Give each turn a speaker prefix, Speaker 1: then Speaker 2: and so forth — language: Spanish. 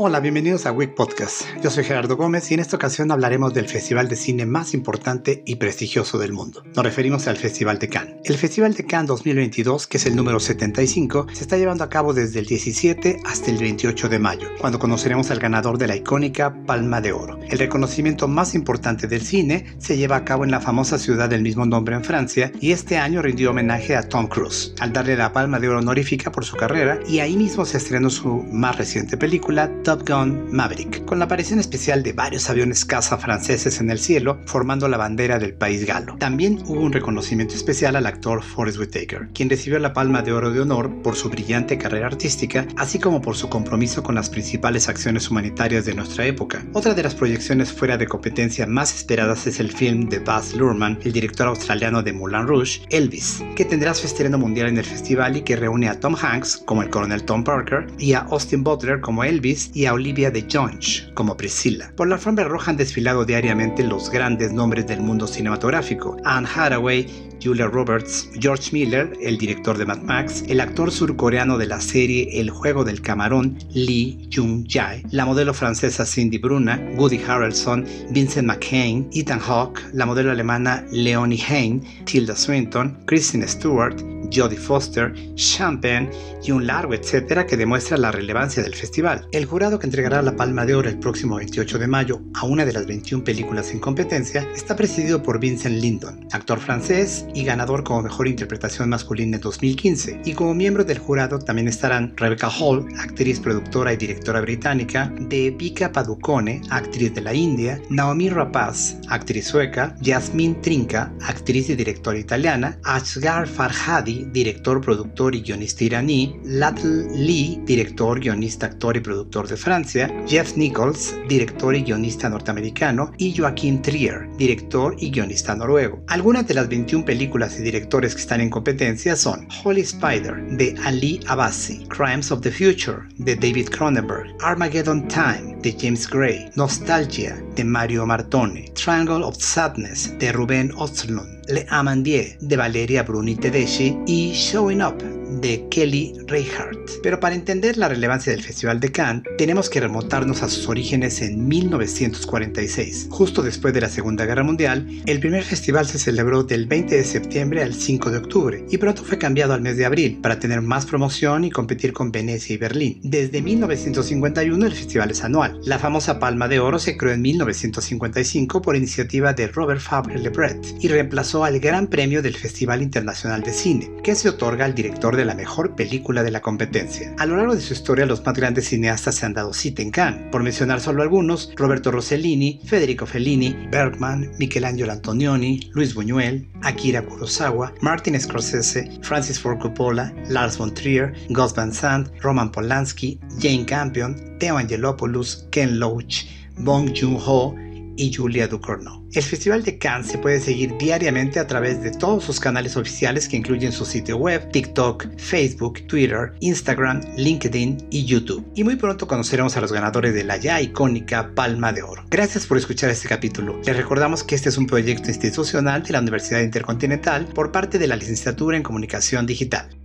Speaker 1: Hola, bienvenidos a Week Podcast. Yo soy Gerardo Gómez y en esta ocasión hablaremos del festival de cine más importante y prestigioso del mundo. Nos referimos al Festival de Cannes. El Festival de Cannes 2022, que es el número 75, se está llevando a cabo desde el 17 hasta el 28 de mayo, cuando conoceremos al ganador de la icónica Palma de Oro. El reconocimiento más importante del cine se lleva a cabo en la famosa ciudad del mismo nombre en Francia y este año rindió homenaje a Tom Cruise al darle la Palma de Oro honorífica por su carrera y ahí mismo se estrenó su más reciente película Top Gun Maverick, con la aparición especial de varios aviones caza franceses en el cielo, formando la bandera del país galo. También hubo un reconocimiento especial al actor Forrest Whitaker, quien recibió la Palma de Oro de Honor por su brillante carrera artística, así como por su compromiso con las principales acciones humanitarias de nuestra época. Otra de las proyecciones fuera de competencia más esperadas es el film de Baz Luhrmann, el director australiano de Moulin Rouge, Elvis, que tendrá su estreno mundial en el festival y que reúne a Tom Hanks como el coronel Tom Parker y a Austin Butler como Elvis y a Olivia de Jonge como Priscilla. Por la alfombra roja han desfilado diariamente los grandes nombres del mundo cinematográfico: Anne Hathaway, Julia Roberts, George Miller, el director de Mad Max, el actor surcoreano de la serie El juego del camarón, Lee Jung-jae, la modelo francesa Cindy Bruna, Woody Harrelson, Vincent McCain, Ethan Hawke, la modelo alemana Leonie Hein, Tilda Swinton, Kristen Stewart, Jodie Foster, Champagne y un largo etcétera que demuestra la relevancia del festival. El jurado que entregará la Palma de Oro el próximo 28 de mayo a una de las 21 películas en competencia está presidido por Vincent Lindon, actor francés y ganador como mejor interpretación masculina en 2015. Y como miembro del jurado también estarán Rebecca Hall, actriz, productora y directora británica, Deepika Padukone, actriz de la India, Naomi Rapaz, actriz sueca, Yasmin Trinka, actriz y directora italiana, Asghar Farhadi, director, productor y guionista iraní, Latl Lee, director, guionista, actor y productor de Francia, Jeff Nichols, director y guionista norteamericano, y Joachim Trier, director y guionista noruego. Algunas de las 21 películas y directores que están en competencia son Holy Spider de Ali Abbasi, Crimes of the Future de David Cronenberg, Armageddon Time de James Gray, Nostalgia de Mario Martone, Triangle of Sadness de Ruben Östlund, Le Amandier de Valeria Bruni Tedeschi y Showing Up de Kelly Reichardt. Pero para entender la relevancia del Festival de Cannes, tenemos que remontarnos a sus orígenes en 1946. Justo después de la Segunda Guerra Mundial, el primer festival se celebró del 20 de septiembre al 5 de octubre y pronto fue cambiado al mes de abril para tener más promoción y competir con Venecia y Berlín. Desde 1951 el festival es anual. La famosa Palma de Oro se creó en 1955 por iniciativa de Robert Fabre Lebret y reemplazó al Gran Premio del Festival Internacional de Cine, que se otorga al director de la mejor película de la competencia. A lo largo de su historia, los más grandes cineastas se han dado cita en Cannes. Por mencionar solo algunos, Roberto Rossellini, Federico Fellini, Bergman, Michelangelo Antonioni, Luis Buñuel, Akira Kurosawa, Martin Scorsese, Francis Ford Coppola, Lars von Trier, Gus Van Sant, Roman Polanski, Jane Campion, Theo Angelopoulos, Ken Loach, Bong Joon-ho y Julia Ducournau. El Festival de Cannes se puede seguir diariamente a través de todos sus canales oficiales que incluyen su sitio web, TikTok, Facebook, Twitter, Instagram, LinkedIn y YouTube. Y muy pronto conoceremos a los ganadores de la ya icónica Palma de Oro. Gracias por escuchar este capítulo. Les recordamos que este es un proyecto institucional de la Universidad Intercontinental por parte de la Licenciatura en Comunicación Digital.